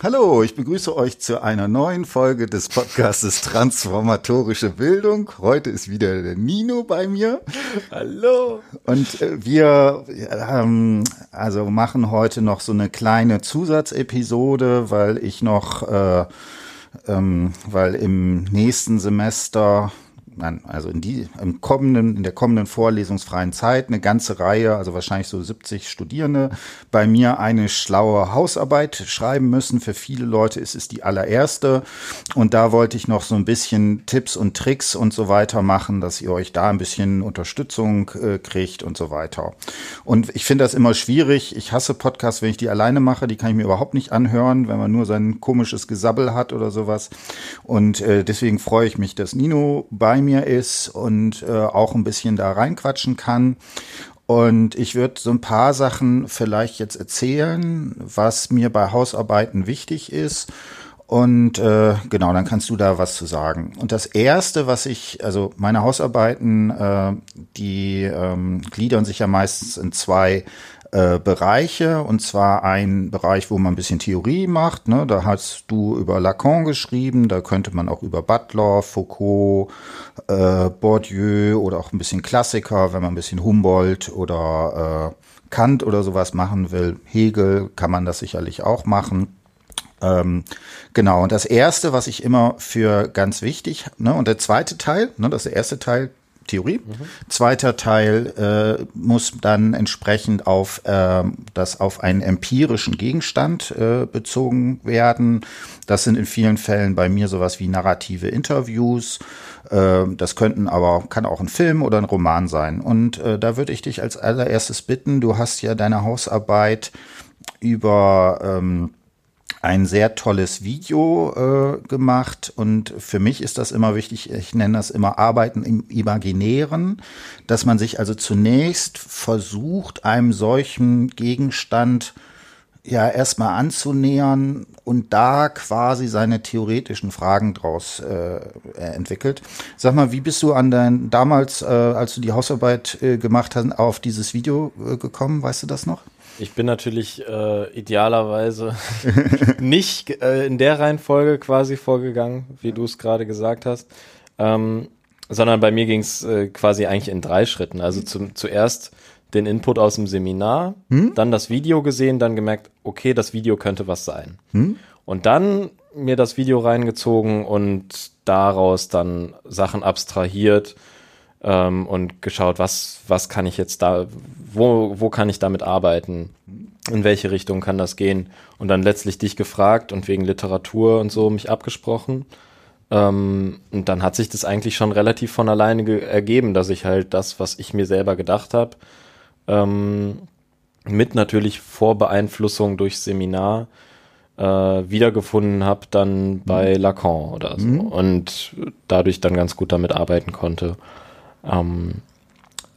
Hallo, ich begrüße euch zu einer neuen Folge des Podcastes Transformatorische Bildung. Heute ist wieder der Nino bei mir. Hallo. Und äh, wir ähm, also machen heute noch so eine kleine Zusatzepisode, weil ich noch, äh, ähm, weil im nächsten Semester nein, also in die im kommenden, in der kommenden vorlesungsfreien Zeit eine ganze Reihe, also wahrscheinlich so 70 Studierende, bei mir eine schlaue Hausarbeit schreiben müssen. Für viele Leute ist es die allererste. Und da wollte ich noch so ein bisschen Tipps und Tricks und so weiter machen, dass ihr euch da ein bisschen Unterstützung äh, kriegt und so weiter. Und ich finde das immer schwierig. Ich hasse Podcasts, wenn ich die alleine mache. Die kann ich mir überhaupt nicht anhören, wenn man nur sein komisches Gesabbel hat oder sowas. Und äh, deswegen freue ich mich, dass Nino bei mir mir ist und äh, auch ein bisschen da reinquatschen kann. Und ich würde so ein paar Sachen vielleicht jetzt erzählen, was mir bei Hausarbeiten wichtig ist. Und äh, genau, dann kannst du da was zu sagen. Und das Erste, was ich, also meine Hausarbeiten, äh, die ähm, gliedern sich ja meistens in zwei äh, Bereiche und zwar ein Bereich, wo man ein bisschen Theorie macht. Ne? Da hast du über Lacan geschrieben, da könnte man auch über Butler, Foucault, äh, Bourdieu oder auch ein bisschen Klassiker, wenn man ein bisschen Humboldt oder äh, Kant oder sowas machen will. Hegel kann man das sicherlich auch machen. Ähm, genau, und das erste, was ich immer für ganz wichtig, ne, und der zweite Teil, ne, das erste Teil Theorie. Mhm. Zweiter Teil äh, muss dann entsprechend auf äh, das auf einen empirischen Gegenstand äh, bezogen werden. Das sind in vielen Fällen bei mir sowas wie narrative Interviews. Äh, das könnten aber kann auch ein Film oder ein Roman sein. Und äh, da würde ich dich als allererstes bitten. Du hast ja deine Hausarbeit über ähm, ein sehr tolles Video äh, gemacht und für mich ist das immer wichtig, ich nenne das immer Arbeiten im Imaginären, dass man sich also zunächst versucht, einem solchen Gegenstand ja erstmal anzunähern und da quasi seine theoretischen Fragen draus äh, entwickelt. Sag mal, wie bist du an dein damals, äh, als du die Hausarbeit äh, gemacht hast, auf dieses Video äh, gekommen? Weißt du das noch? Ich bin natürlich äh, idealerweise nicht äh, in der Reihenfolge quasi vorgegangen, wie du es gerade gesagt hast, ähm, sondern bei mir ging es äh, quasi eigentlich in drei Schritten. Also zum, zuerst den Input aus dem Seminar, hm? dann das Video gesehen, dann gemerkt, okay, das Video könnte was sein. Hm? Und dann mir das Video reingezogen und daraus dann Sachen abstrahiert ähm, und geschaut, was, was kann ich jetzt da, wo, wo kann ich damit arbeiten, in welche Richtung kann das gehen und dann letztlich dich gefragt und wegen Literatur und so mich abgesprochen. Ähm, und dann hat sich das eigentlich schon relativ von alleine ergeben, dass ich halt das, was ich mir selber gedacht habe, ähm, mit natürlich Vorbeeinflussung durch Seminar äh, wiedergefunden habe, dann bei mhm. Lacan oder so. Mhm. Und dadurch dann ganz gut damit arbeiten konnte. Ähm,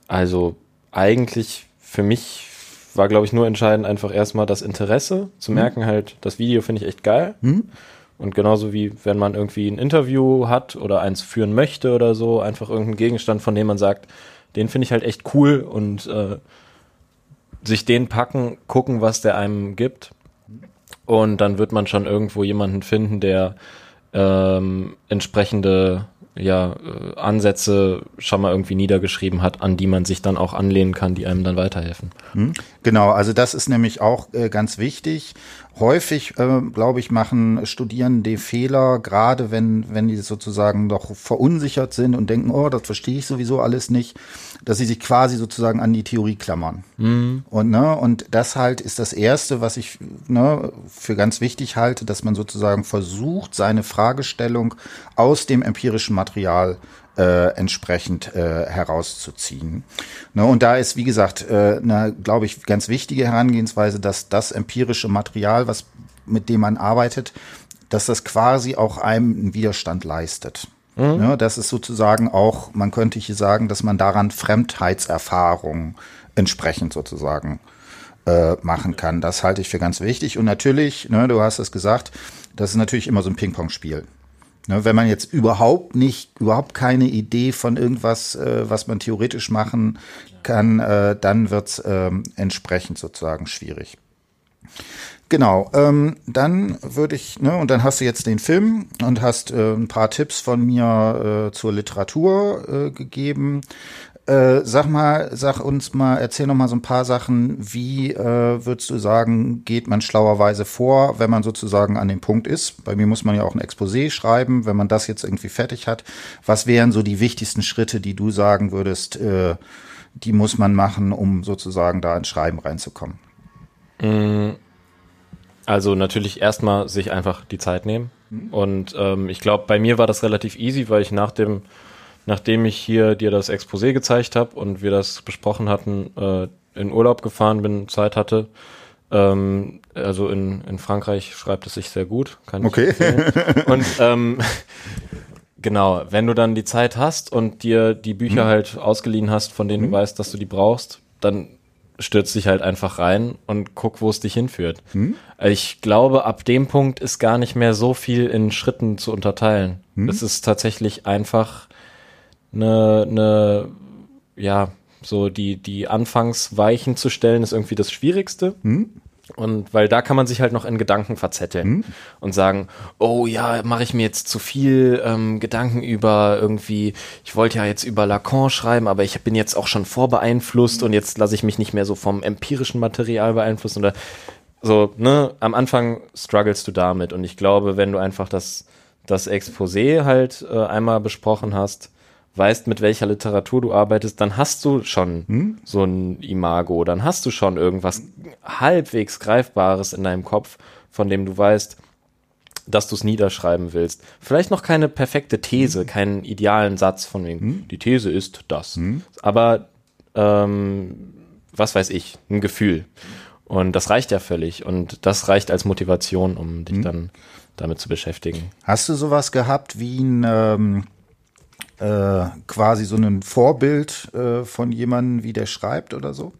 also eigentlich für mich war, glaube ich, nur entscheidend einfach erstmal das Interesse, zu mhm. merken halt, das Video finde ich echt geil. Mhm. Und genauso wie wenn man irgendwie ein Interview hat oder eins führen möchte oder so, einfach irgendeinen Gegenstand, von dem man sagt, den finde ich halt echt cool und äh, sich den packen, gucken, was der einem gibt. Und dann wird man schon irgendwo jemanden finden, der ähm, entsprechende ja, äh, Ansätze schon mal irgendwie niedergeschrieben hat, an die man sich dann auch anlehnen kann, die einem dann weiterhelfen. Hm? Genau, also das ist nämlich auch äh, ganz wichtig. Häufig, äh, glaube ich, machen Studierende Fehler, gerade wenn, wenn die sozusagen noch verunsichert sind und denken, oh, das verstehe ich sowieso alles nicht, dass sie sich quasi sozusagen an die Theorie klammern. Mhm. Und, ne, und das halt ist das Erste, was ich ne, für ganz wichtig halte, dass man sozusagen versucht, seine Fragestellung aus dem empirischen Material äh, entsprechend äh, herauszuziehen. Ne, und da ist, wie gesagt, äh, eine, glaube ich, ganz wichtige Herangehensweise, dass das empirische Material, was mit dem man arbeitet, dass das quasi auch einem einen Widerstand leistet. Mhm. Ne, das ist sozusagen auch, man könnte hier sagen, dass man daran Fremdheitserfahrungen entsprechend sozusagen äh, machen kann. Das halte ich für ganz wichtig. Und natürlich, ne, du hast es gesagt, das ist natürlich immer so ein Ping-Pong-Spiel. Ne, wenn man jetzt überhaupt nicht, überhaupt keine Idee von irgendwas, äh, was man theoretisch machen kann, äh, dann wird es äh, entsprechend sozusagen schwierig. Genau, ähm, dann würde ich, ne, und dann hast du jetzt den Film und hast äh, ein paar Tipps von mir äh, zur Literatur äh, gegeben. Äh, sag mal, sag uns mal, erzähl noch mal so ein paar Sachen. Wie äh, würdest du sagen, geht man schlauerweise vor, wenn man sozusagen an dem Punkt ist? Bei mir muss man ja auch ein Exposé schreiben, wenn man das jetzt irgendwie fertig hat. Was wären so die wichtigsten Schritte, die du sagen würdest, äh, die muss man machen, um sozusagen da ins Schreiben reinzukommen? Mm, also natürlich erstmal sich einfach die Zeit nehmen. Mhm. Und ähm, ich glaube, bei mir war das relativ easy, weil ich nach dem, nachdem ich hier dir das Exposé gezeigt habe und wir das besprochen hatten, äh, in Urlaub gefahren bin, Zeit hatte. Ähm, also in, in Frankreich schreibt es sich sehr gut. Kann okay. Ich und ähm, genau, wenn du dann die Zeit hast und dir die Bücher mhm. halt ausgeliehen hast, von denen mhm. du weißt, dass du die brauchst, dann stürzt dich halt einfach rein und guck, wo es dich hinführt. Hm? Ich glaube, ab dem Punkt ist gar nicht mehr so viel in Schritten zu unterteilen. Hm? Es ist tatsächlich einfach eine, eine, ja, so die, die Anfangsweichen zu stellen, ist irgendwie das Schwierigste. Hm? Und weil da kann man sich halt noch in Gedanken verzetteln mhm. und sagen, oh ja, mache ich mir jetzt zu viel ähm, Gedanken über irgendwie, ich wollte ja jetzt über Lacan schreiben, aber ich bin jetzt auch schon vorbeeinflusst und jetzt lasse ich mich nicht mehr so vom empirischen Material beeinflussen oder so, ne, am Anfang strugglest du damit und ich glaube, wenn du einfach das, das Exposé halt äh, einmal besprochen hast, weißt, mit welcher Literatur du arbeitest, dann hast du schon hm? so ein Imago, dann hast du schon irgendwas halbwegs Greifbares in deinem Kopf, von dem du weißt, dass du es niederschreiben willst. Vielleicht noch keine perfekte These, hm? keinen idealen Satz von wegen, hm? die These ist das. Hm? Aber ähm, was weiß ich, ein Gefühl. Und das reicht ja völlig. Und das reicht als Motivation, um dich hm? dann damit zu beschäftigen. Hast du sowas gehabt wie ein ähm äh, quasi so ein Vorbild äh, von jemandem, wie der schreibt oder so?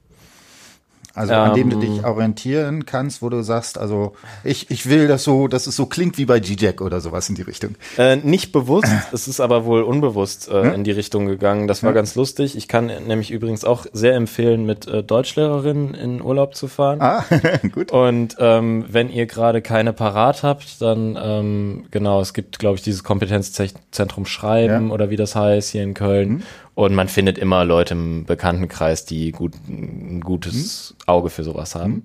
Also an dem du dich ähm. orientieren kannst, wo du sagst, also ich, ich will das so, dass es so klingt wie bei G-Jack oder sowas in die Richtung. Äh, nicht bewusst, es ist aber wohl unbewusst äh, hm? in die Richtung gegangen. Das war hm? ganz lustig. Ich kann nämlich übrigens auch sehr empfehlen, mit äh, Deutschlehrerinnen in Urlaub zu fahren. Ah, gut. Und ähm, wenn ihr gerade keine parat habt, dann ähm, genau, es gibt, glaube ich, dieses Kompetenzzentrum Schreiben ja. oder wie das heißt hier in Köln. Hm? Und man findet immer Leute im Bekanntenkreis, die gut, ein gutes mhm. Auge für sowas haben. Mhm.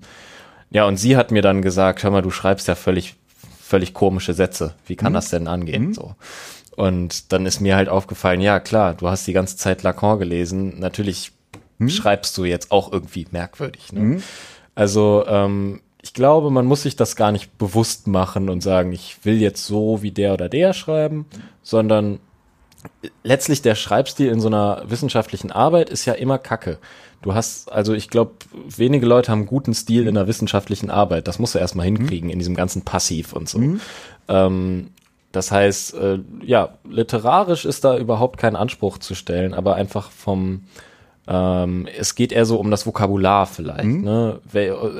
Ja, und sie hat mir dann gesagt, hör mal, du schreibst ja völlig, völlig komische Sätze. Wie kann mhm. das denn angehen? Mhm. So. Und dann ist mir halt aufgefallen, ja klar, du hast die ganze Zeit Lacan gelesen. Natürlich mhm. schreibst du jetzt auch irgendwie merkwürdig. Ne? Mhm. Also ähm, ich glaube, man muss sich das gar nicht bewusst machen und sagen, ich will jetzt so wie der oder der schreiben, sondern letztlich der Schreibstil in so einer wissenschaftlichen Arbeit ist ja immer Kacke. Du hast, also ich glaube, wenige Leute haben guten Stil in der wissenschaftlichen Arbeit. Das musst du erstmal hinkriegen, mhm. in diesem ganzen Passiv und so. Mhm. Ähm, das heißt, äh, ja, literarisch ist da überhaupt kein Anspruch zu stellen, aber einfach vom, ähm, es geht eher so um das Vokabular vielleicht. Mhm. Ne?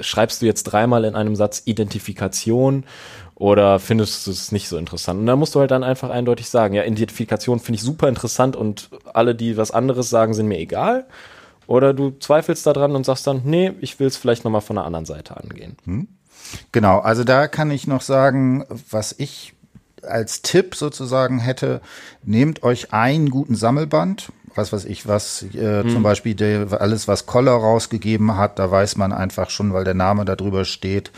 Schreibst du jetzt dreimal in einem Satz Identifikation oder findest du es nicht so interessant? Und da musst du halt dann einfach eindeutig sagen, ja, Identifikation finde ich super interessant und alle, die was anderes sagen, sind mir egal. Oder du zweifelst daran und sagst dann, nee, ich will es vielleicht nochmal von der anderen Seite angehen. Hm. Genau, also da kann ich noch sagen, was ich als Tipp sozusagen hätte, nehmt euch einen guten Sammelband, was weiß ich, was äh, hm. zum Beispiel der, alles, was Koller rausgegeben hat, da weiß man einfach schon, weil der Name da drüber steht,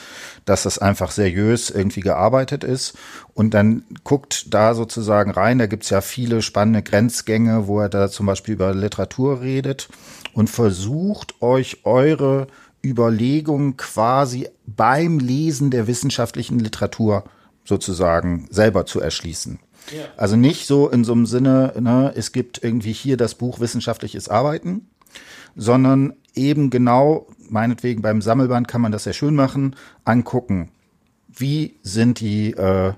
dass das einfach seriös irgendwie gearbeitet ist. Und dann guckt da sozusagen rein, da gibt's ja viele spannende Grenzgänge, wo er da zum Beispiel über Literatur redet und versucht euch eure Überlegungen quasi beim Lesen der wissenschaftlichen Literatur sozusagen selber zu erschließen. Also nicht so in so einem Sinne, ne, es gibt irgendwie hier das Buch Wissenschaftliches Arbeiten, sondern eben genau, meinetwegen beim Sammelband kann man das sehr schön machen, angucken. Wie sind die äh,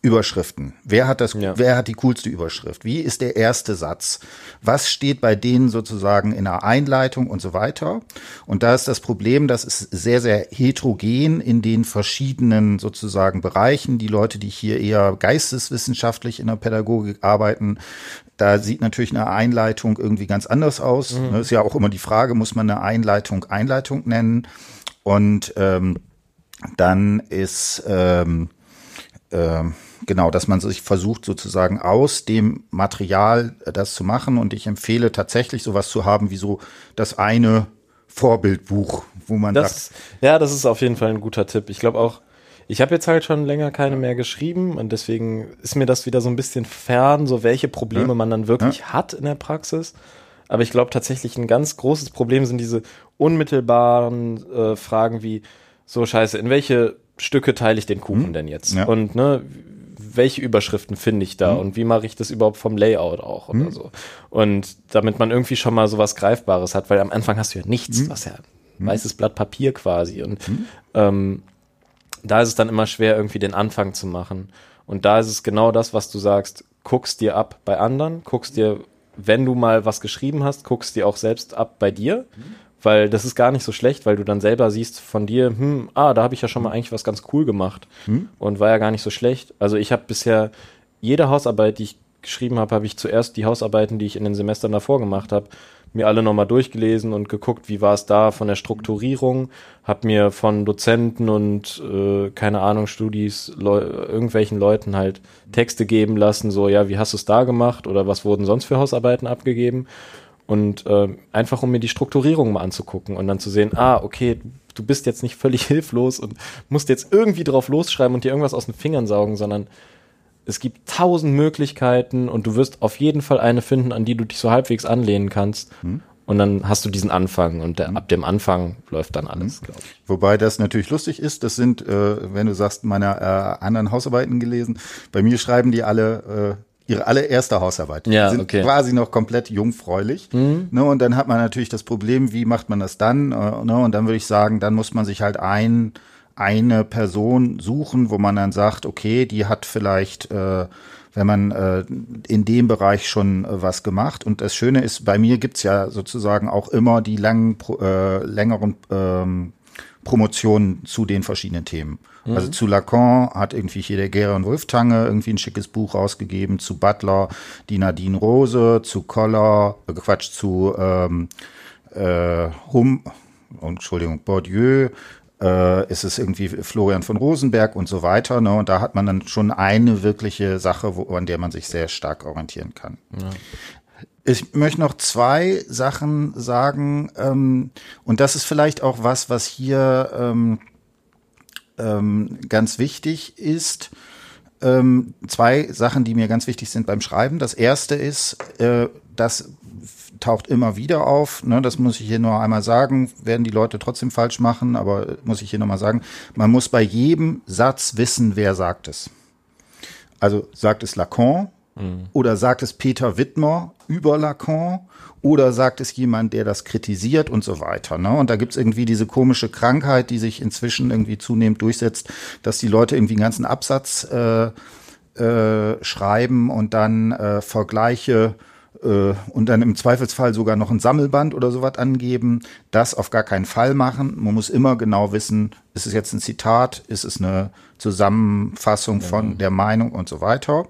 Überschriften. Wer hat das, ja. wer hat die coolste Überschrift? Wie ist der erste Satz? Was steht bei denen sozusagen in der Einleitung und so weiter? Und da ist das Problem, das ist sehr, sehr heterogen in den verschiedenen sozusagen Bereichen. Die Leute, die hier eher geisteswissenschaftlich in der Pädagogik arbeiten, da sieht natürlich eine Einleitung irgendwie ganz anders aus. Mhm. Das ist ja auch immer die Frage, muss man eine Einleitung Einleitung nennen? Und ähm, dann ist ähm, ähm, genau, dass man sich versucht sozusagen aus dem Material das zu machen. Und ich empfehle tatsächlich sowas zu haben wie so das eine Vorbildbuch, wo man das, sagt. Ja, das ist auf jeden Fall ein guter Tipp. Ich glaube auch, ich habe jetzt halt schon länger keine mehr geschrieben und deswegen ist mir das wieder so ein bisschen fern, so welche Probleme ja. man dann wirklich ja. hat in der Praxis. Aber ich glaube tatsächlich ein ganz großes Problem sind diese unmittelbaren äh, Fragen wie so scheiße, in welche Stücke teile ich den Kuchen hm. denn jetzt? Ja. Und ne, welche Überschriften finde ich da hm. und wie mache ich das überhaupt vom Layout auch oder hm. so. Und damit man irgendwie schon mal sowas Greifbares hat, weil am Anfang hast du ja nichts, hm. was ja ein weißes Blatt Papier quasi. Und hm. ähm, da ist es dann immer schwer, irgendwie den Anfang zu machen. Und da ist es genau das, was du sagst, guckst dir ab bei anderen, guckst dir, wenn du mal was geschrieben hast, guckst dir auch selbst ab bei dir. Weil das ist gar nicht so schlecht, weil du dann selber siehst von dir, hm, ah, da habe ich ja schon mal eigentlich was ganz cool gemacht mhm. und war ja gar nicht so schlecht. Also ich habe bisher jede Hausarbeit, die ich geschrieben habe, habe ich zuerst die Hausarbeiten, die ich in den Semestern davor gemacht habe, mir alle nochmal durchgelesen und geguckt, wie war es da von der Strukturierung, habe mir von Dozenten und äh, keine Ahnung, Studis, Leu irgendwelchen Leuten halt Texte geben lassen, so ja, wie hast du es da gemacht oder was wurden sonst für Hausarbeiten abgegeben und äh, einfach um mir die Strukturierung mal anzugucken und dann zu sehen, ah, okay, du bist jetzt nicht völlig hilflos und musst jetzt irgendwie drauf losschreiben und dir irgendwas aus den Fingern saugen, sondern es gibt tausend Möglichkeiten und du wirst auf jeden Fall eine finden, an die du dich so halbwegs anlehnen kannst. Hm. Und dann hast du diesen Anfang und der, hm. ab dem Anfang läuft dann alles, hm. glaube ich. Wobei das natürlich lustig ist, das sind, äh, wenn du sagst, meine äh, anderen Hausarbeiten gelesen, bei mir schreiben die alle äh, ihre allererste Hausarbeit. Ja, die sind okay. quasi noch komplett jungfräulich. Mhm. Ne, und dann hat man natürlich das Problem, wie macht man das dann? Äh, ne, und dann würde ich sagen, dann muss man sich halt ein eine Person suchen, wo man dann sagt, okay, die hat vielleicht, äh, wenn man äh, in dem Bereich schon äh, was gemacht. Und das Schöne ist, bei mir gibt's ja sozusagen auch immer die langen, äh, längeren ähm, Promotionen zu den verschiedenen Themen. Mhm. Also zu Lacan hat irgendwie hier der Geron Wolftange irgendwie ein schickes Buch rausgegeben, zu Butler die Nadine Rose, zu Koller, äh, Quatsch, zu ähm, äh, Hum, Entschuldigung, Bourdieu, äh, ist es irgendwie Florian von Rosenberg und so weiter. Ne? Und da hat man dann schon eine wirkliche Sache, wo, an der man sich sehr stark orientieren kann. Ja. Ich möchte noch zwei Sachen sagen, ähm, und das ist vielleicht auch was, was hier ähm, ähm, ganz wichtig ist. Ähm, zwei Sachen, die mir ganz wichtig sind beim Schreiben. Das erste ist, äh, dass taucht immer wieder auf. Ne, das muss ich hier nur einmal sagen. Werden die Leute trotzdem falsch machen, aber muss ich hier nochmal sagen. Man muss bei jedem Satz wissen, wer sagt es. Also sagt es Lacan mhm. oder sagt es Peter Wittmer über Lacan oder sagt es jemand, der das kritisiert und so weiter. Ne? Und da gibt's irgendwie diese komische Krankheit, die sich inzwischen irgendwie zunehmend durchsetzt, dass die Leute irgendwie einen ganzen Absatz äh, äh, schreiben und dann äh, Vergleiche und dann im Zweifelsfall sogar noch ein Sammelband oder sowas angeben. Das auf gar keinen Fall machen. Man muss immer genau wissen, ist es jetzt ein Zitat, ist es eine Zusammenfassung von der Meinung und so weiter.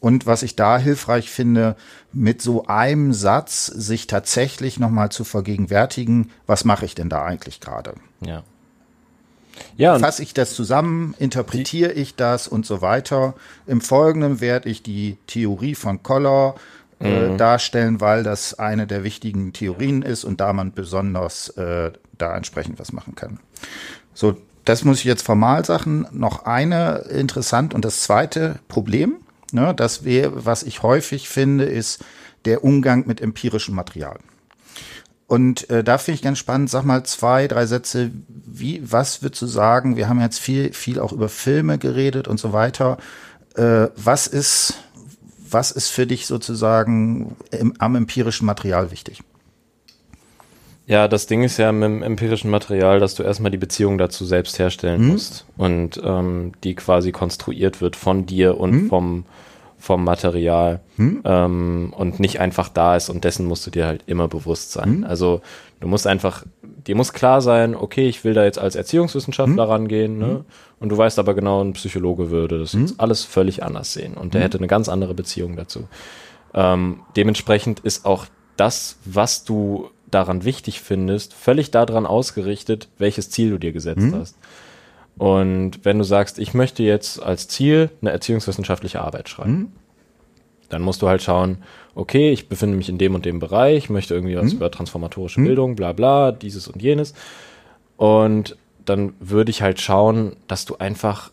Und was ich da hilfreich finde, mit so einem Satz sich tatsächlich nochmal zu vergegenwärtigen, was mache ich denn da eigentlich gerade? Ja. Ja, Fasse ich das zusammen, interpretiere ich das und so weiter. Im Folgenden werde ich die Theorie von Koller äh, mhm. darstellen, weil das eine der wichtigen Theorien ist und da man besonders äh, da entsprechend was machen kann. So, das muss ich jetzt formal sagen. Noch eine interessant und das zweite Problem, ne, das wäre, was ich häufig finde, ist der Umgang mit empirischem Material. Und äh, da finde ich ganz spannend, sag mal zwei, drei Sätze, wie, was würdest du sagen? Wir haben jetzt viel, viel auch über Filme geredet und so weiter. Äh, was ist, was ist für dich sozusagen im, am empirischen Material wichtig? Ja, das Ding ist ja mit dem empirischen Material, dass du erstmal die Beziehung dazu selbst herstellen mhm. musst und ähm, die quasi konstruiert wird von dir und mhm. vom, vom Material mhm. ähm, und nicht einfach da ist und dessen musst du dir halt immer bewusst sein. Mhm. Also du musst einfach, dir muss klar sein, okay, ich will da jetzt als Erziehungswissenschaftler mhm. rangehen, ne? Mhm. Und du weißt aber genau, ein Psychologe würde das jetzt alles völlig anders sehen und der hätte eine ganz andere Beziehung dazu. Ähm, dementsprechend ist auch das, was du daran wichtig findest, völlig daran ausgerichtet, welches Ziel du dir gesetzt hast. Und wenn du sagst, ich möchte jetzt als Ziel eine erziehungswissenschaftliche Arbeit schreiben, mhm. Dann musst du halt schauen, okay, ich befinde mich in dem und dem Bereich, möchte irgendwie was mhm. über transformatorische mhm. Bildung, bla bla, dieses und jenes. Und dann würde ich halt schauen, dass du einfach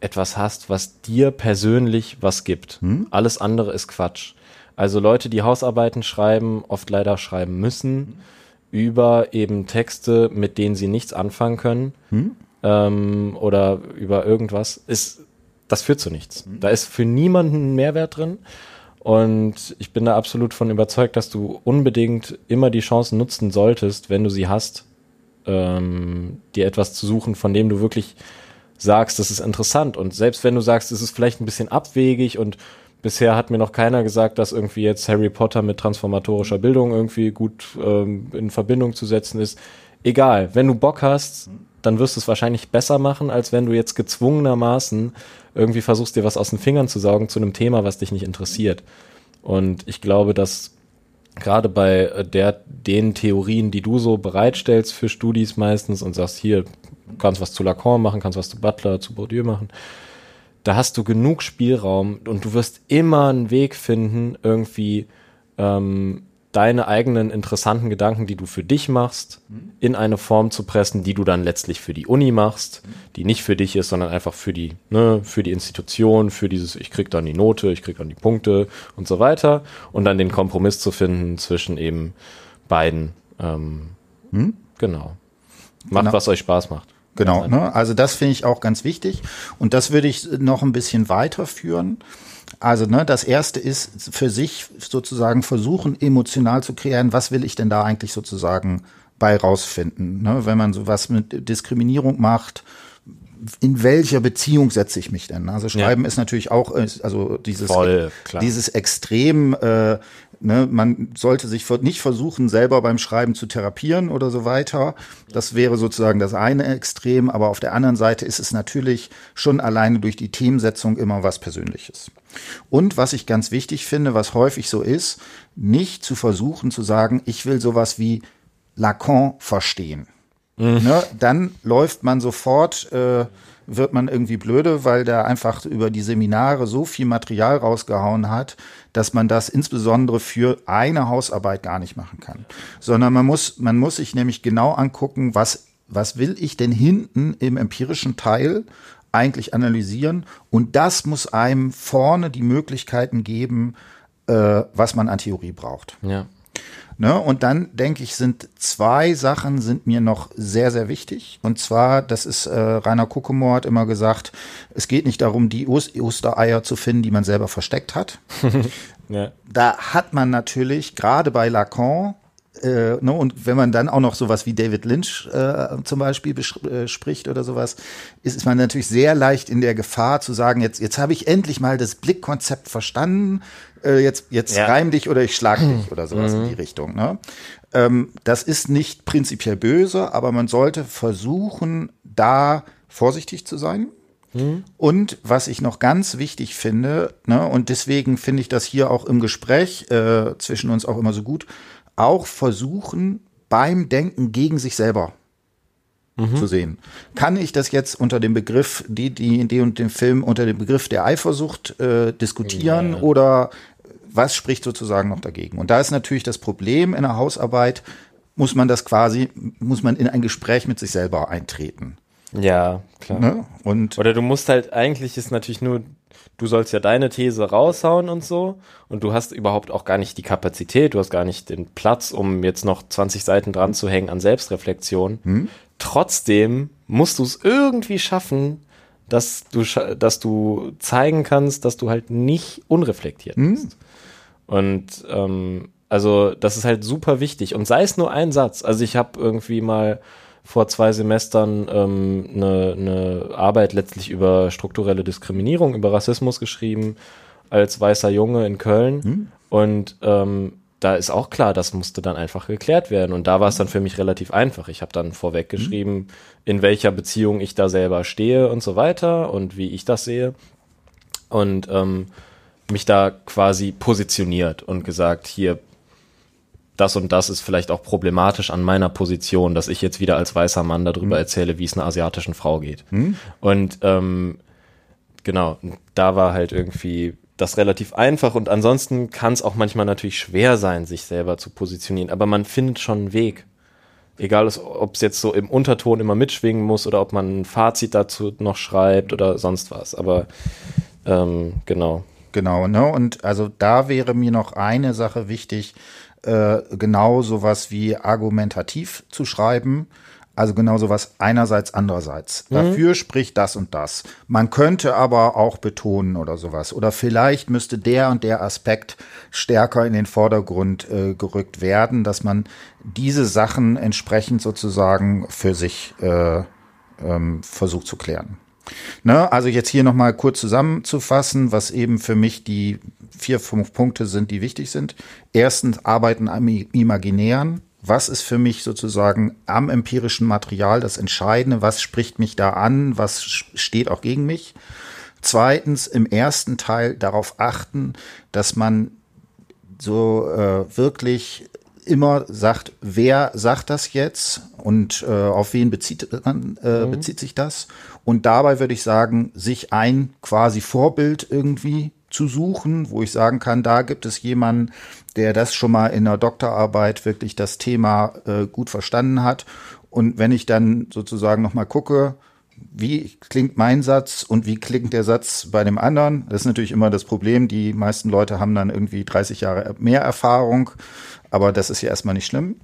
etwas hast, was dir persönlich was gibt. Hm? Alles andere ist Quatsch. Also Leute, die Hausarbeiten schreiben, oft leider schreiben müssen hm? über eben Texte, mit denen sie nichts anfangen können hm? ähm, oder über irgendwas, ist das führt zu nichts. Hm? Da ist für niemanden ein Mehrwert drin. Und ich bin da absolut von überzeugt, dass du unbedingt immer die Chancen nutzen solltest, wenn du sie hast, ähm, dir etwas zu suchen, von dem du wirklich sagst, das ist interessant. Und selbst wenn du sagst, es ist vielleicht ein bisschen abwegig und bisher hat mir noch keiner gesagt, dass irgendwie jetzt Harry Potter mit transformatorischer Bildung irgendwie gut ähm, in Verbindung zu setzen ist. Egal, wenn du Bock hast, dann wirst du es wahrscheinlich besser machen, als wenn du jetzt gezwungenermaßen irgendwie versuchst, dir was aus den Fingern zu saugen zu einem Thema, was dich nicht interessiert. Und ich glaube, dass gerade bei äh, der, den Theorien, die du so bereitstellst für Studis meistens und sagst, hier, kannst was zu Lacan machen, kannst was zu Butler, zu Bourdieu machen, da hast du genug Spielraum und du wirst immer einen Weg finden, irgendwie ähm, deine eigenen interessanten Gedanken, die du für dich machst, mhm. in eine Form zu pressen, die du dann letztlich für die Uni machst, mhm. die nicht für dich ist, sondern einfach für die, ne, für die Institution, für dieses, ich krieg dann die Note, ich krieg dann die Punkte und so weiter und dann den Kompromiss zu finden zwischen eben beiden. Ähm, mhm. Genau. Macht, genau. was euch Spaß macht. Genau, ne? also das finde ich auch ganz wichtig und das würde ich noch ein bisschen weiterführen. Also ne, das erste ist für sich sozusagen versuchen, emotional zu kreieren, was will ich denn da eigentlich sozusagen bei rausfinden. Ne? Wenn man sowas mit Diskriminierung macht, in welcher Beziehung setze ich mich denn? Also Schreiben ja. ist natürlich auch, also dieses, Voll, dieses Extrem, äh, ne, man sollte sich nicht versuchen, selber beim Schreiben zu therapieren oder so weiter. Das wäre sozusagen das eine Extrem, aber auf der anderen Seite ist es natürlich schon alleine durch die Themensetzung immer was Persönliches. Und was ich ganz wichtig finde, was häufig so ist, nicht zu versuchen zu sagen, ich will sowas wie Lacan verstehen. Mhm. Ne, dann läuft man sofort, äh, wird man irgendwie blöde, weil der einfach über die Seminare so viel Material rausgehauen hat, dass man das insbesondere für eine Hausarbeit gar nicht machen kann. Sondern man muss, man muss sich nämlich genau angucken, was, was will ich denn hinten im empirischen Teil eigentlich analysieren. Und das muss einem vorne die Möglichkeiten geben, äh, was man an Theorie braucht. Ja. Ne? Und dann denke ich, sind zwei Sachen sind mir noch sehr, sehr wichtig. Und zwar, das ist äh, Rainer Kuckemoor hat immer gesagt, es geht nicht darum, die Ostereier zu finden, die man selber versteckt hat. ja. Da hat man natürlich gerade bei Lacan äh, ne, und wenn man dann auch noch sowas wie David Lynch äh, zum Beispiel äh, spricht oder sowas, ist, ist man natürlich sehr leicht in der Gefahr zu sagen, jetzt, jetzt habe ich endlich mal das Blickkonzept verstanden, äh, jetzt, jetzt ja. reim dich oder ich schlag dich oder sowas mhm. in die Richtung. Ne? Ähm, das ist nicht prinzipiell böse, aber man sollte versuchen, da vorsichtig zu sein. Mhm. Und was ich noch ganz wichtig finde, ne, und deswegen finde ich das hier auch im Gespräch äh, zwischen uns auch immer so gut, auch versuchen, beim Denken gegen sich selber mhm. zu sehen. Kann ich das jetzt unter dem Begriff, die, die, die und dem Film unter dem Begriff der Eifersucht äh, diskutieren ja. oder was spricht sozusagen noch dagegen? Und da ist natürlich das Problem in der Hausarbeit, muss man das quasi, muss man in ein Gespräch mit sich selber eintreten. Ja, klar. Ne? Und Oder du musst halt, eigentlich ist natürlich nur du sollst ja deine These raushauen und so und du hast überhaupt auch gar nicht die Kapazität, du hast gar nicht den Platz, um jetzt noch 20 Seiten dran zu hängen an Selbstreflexion. Hm? Trotzdem musst du es irgendwie schaffen, dass du, dass du zeigen kannst, dass du halt nicht unreflektiert hm? bist. Und ähm, also das ist halt super wichtig. Und sei es nur ein Satz. Also ich habe irgendwie mal vor zwei Semestern ähm, eine, eine Arbeit letztlich über strukturelle Diskriminierung, über Rassismus geschrieben als weißer Junge in Köln. Hm. Und ähm, da ist auch klar, das musste dann einfach geklärt werden. Und da war es dann für mich relativ einfach. Ich habe dann vorweg geschrieben, hm. in welcher Beziehung ich da selber stehe und so weiter und wie ich das sehe. Und ähm, mich da quasi positioniert und gesagt, hier das und das ist vielleicht auch problematisch an meiner Position, dass ich jetzt wieder als weißer Mann darüber Mhm. erzähle, wie es einer asiatischen Frau geht. Und ähm, genau, da war halt irgendwie das relativ einfach und ansonsten kann es auch manchmal natürlich schwer sein, sich selber zu positionieren, aber man findet schon einen Weg. Egal, ob es jetzt so im Unterton immer mitschwingen muss oder ob man ein Fazit dazu noch schreibt oder sonst was. Aber ähm, genau. Genau, ne? Und also da wäre mir noch eine Sache wichtig, äh, genau sowas wie argumentativ zu schreiben. Also genau sowas einerseits, andererseits. Dafür spricht das und das. Man könnte aber auch betonen oder sowas. Oder vielleicht müsste der und der Aspekt stärker in den Vordergrund äh, gerückt werden, dass man diese Sachen entsprechend sozusagen für sich äh, ähm, versucht zu klären. Ne, also jetzt hier nochmal kurz zusammenzufassen, was eben für mich die vier, fünf Punkte sind, die wichtig sind. Erstens, Arbeiten am Imaginären. Was ist für mich sozusagen am empirischen Material das Entscheidende? Was spricht mich da an? Was steht auch gegen mich? Zweitens, im ersten Teil darauf achten, dass man so äh, wirklich immer sagt, wer sagt das jetzt und äh, auf wen bezieht, man, äh, bezieht sich das? Und dabei würde ich sagen, sich ein quasi Vorbild irgendwie zu suchen, wo ich sagen kann, da gibt es jemanden, der das schon mal in der Doktorarbeit wirklich das Thema äh, gut verstanden hat. Und wenn ich dann sozusagen noch mal gucke, wie klingt mein Satz und wie klingt der Satz bei dem anderen? Das ist natürlich immer das Problem. Die meisten Leute haben dann irgendwie 30 Jahre mehr Erfahrung, aber das ist ja erstmal nicht schlimm.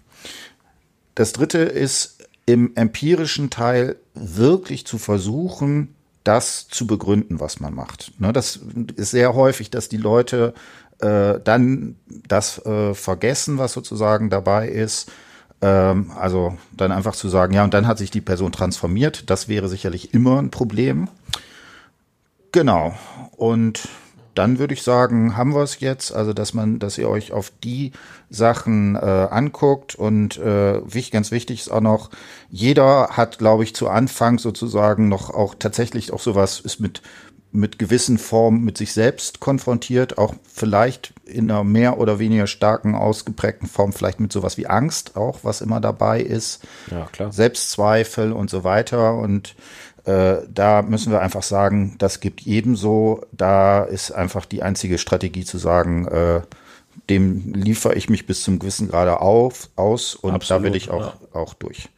Das dritte ist im empirischen Teil wirklich zu versuchen, das zu begründen, was man macht. Ne, das ist sehr häufig, dass die Leute äh, dann das äh, vergessen, was sozusagen dabei ist. Ähm, also dann einfach zu sagen, ja, und dann hat sich die Person transformiert. Das wäre sicherlich immer ein Problem. Genau. Und dann würde ich sagen, haben wir es jetzt, also dass man, dass ihr euch auf die Sachen äh, anguckt und äh, wichtig, ganz wichtig ist auch noch, jeder hat, glaube ich, zu Anfang sozusagen noch auch tatsächlich auch sowas ist mit mit gewissen Formen mit sich selbst konfrontiert, auch vielleicht in einer mehr oder weniger starken ausgeprägten Form, vielleicht mit sowas wie Angst auch, was immer dabei ist, Ja, klar. Selbstzweifel und so weiter. Und äh, da müssen wir einfach sagen, das gibt jedem so. Da ist einfach die einzige Strategie zu sagen, äh, dem liefere ich mich bis zum gewissen Grade auf, aus und Absolut, da will ich auch, ja. auch durch.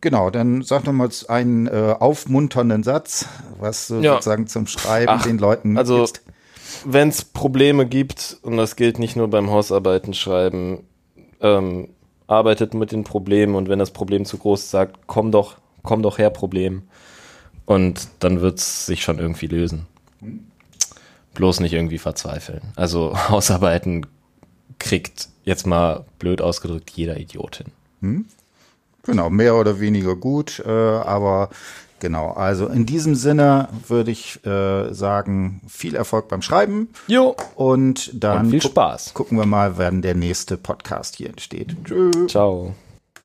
Genau, dann sag noch mal einen äh, aufmunternden Satz, was du Ja. sozusagen zum Schreiben Ach, den Leuten also mitgibst. wenn es Probleme gibt, und das gilt nicht nur beim Hausarbeiten schreiben, ähm, arbeitet mit den Problemen und wenn das Problem zu groß ist, sagt, komm doch, komm doch her, Problem. Und dann wird's sich schon irgendwie lösen. Bloß nicht irgendwie verzweifeln. Also Hausarbeiten kriegt jetzt mal blöd ausgedrückt jeder Idiotin. Genau, mehr oder weniger gut, äh, aber genau, also in diesem Sinne würde ich äh, sagen, viel Erfolg beim Schreiben Jo. und dann Und viel Spaß. gucken wir mal, wann der nächste Podcast hier entsteht. Tschüss. Ciao.